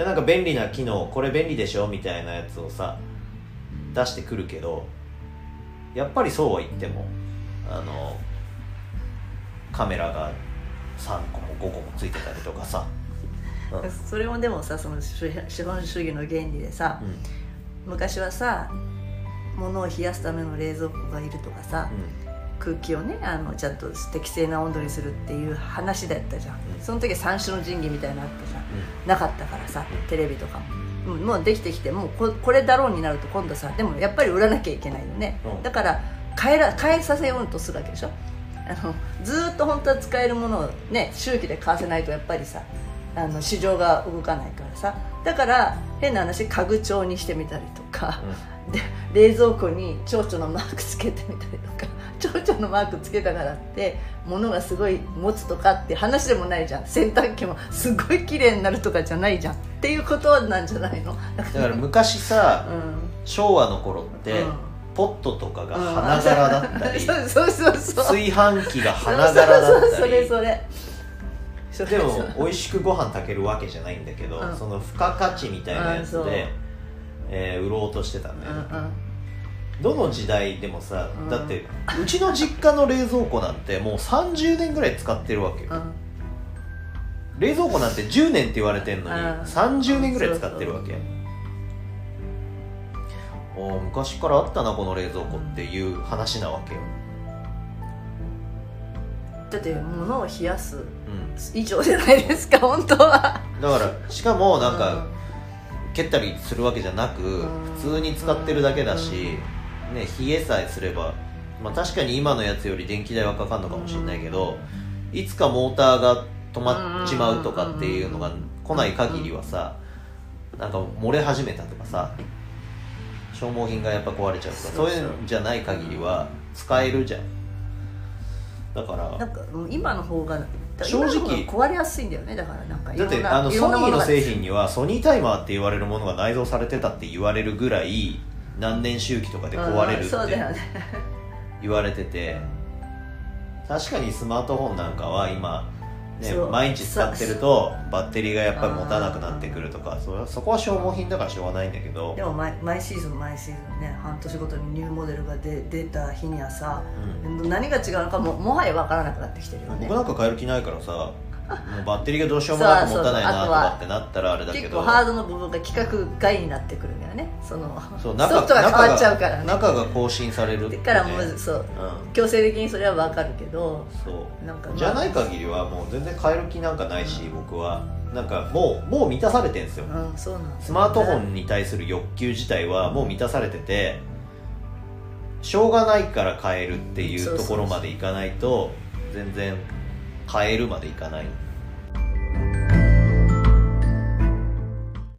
でなんか便利な機能これ便利でしょみたいなやつをさ出してくるけどやっぱりそうは言ってもあのカメラが3個も5個もついてたりとかさ、うん。それもでもさその資資本主義の原理でさ昔はさ物を冷やすための冷蔵庫がいるとかさ、空気をねあのちゃんと適正な温度にするっていう話だったじゃん、うん。その時は三種の神器みたいなのあってさうん。なかったからさうん。テレビとかも、うんもうできてきてもうここれだろうになると今度さでもやっぱり売らなきゃいけないよね、うん。だから変えら変えさせようとするわけでしょ。あのずーっと本当は使えるものをね周期で買わせないとやっぱりさあの市場が動かないからさ。だから変な話家具調にしてみたりとか、で冷蔵庫に蝶々のマークつけてみたりとか蝶々のマークつけたからって物がすごい持つとかって話でもないじゃん。洗濯機もすごい綺麗になるとかじゃないじゃんっていうことなんじゃないの？だだから昔さうん昭和の頃って、うん。ポットとかが花柄だったり、そうそうそうそう。炊飯器が花柄だそうそうそったりれ。それそれでも美味しくご飯炊けるわけじゃないんだけど、うん。その付加価値みたいなやつで、えー売ろうとしてたんだよ。ね、うんうんどの時代でもさ、うん。だってうちの実家の冷蔵庫なんてもう30年ぐらい使ってるわけよ、うん。冷蔵庫なんて10年って言われてんのにうん。30年ぐらい使ってるわけ。おー昔からあったなこの冷蔵庫っていう話なわけよ、だって物を冷やすうん、以上じゃないですか 本当は。だからしかもなんか、うん。蹴ったりするわけじゃなく、ん。普通に使ってるだけだし、ね、冷えさえすれば、まあ、確かに今のやつより電気代はかかるのかもしれないけど、いつかモーターが止まっちまうとかっていうのが来ない限りはさなんか漏れ始めたとかさ消耗品がやっぱ壊れちゃうとかそそう。いうんじゃない限りは使えるじゃん。だからなんか今の方が正直壊れやすいんだよね。だからなんかいだろんなってあのソニーの製品にはソニータイマーって言われるものが内蔵されてたって言われるぐらい何年周期とかで壊れるうんって言われてて確かにスマートフォンなんかは今、ね毎日使ってるとバッテリーがやっぱり持たなくなってくるとかそれそこは消耗品だからしょうがないんだけど。でも毎毎シーズン毎シーズンね半年ごとにニューモデルが出出た日にはさ、う何が違うのかももはや分からなくなってきてるよね。僕なんか変える気ないからさもうバッテリーがどうしようもなく持たないなとかってなったらあれだけど。結構ハードの部分が規格外になってくるんだよね。そのそうソフトが変わっちゃうからね。中が更新されるね。だからもうそううん。強制的にそれは分かるけどそう。なんかじゃない限りはもう全然変える気なんかないし、僕は。なんかもうもう満たされてんですよ、うんそうなんスマートフォンに対する欲求自体はもう満たされててしょうがないから変えるっていうところまでいかないと全然変えるまでいかない。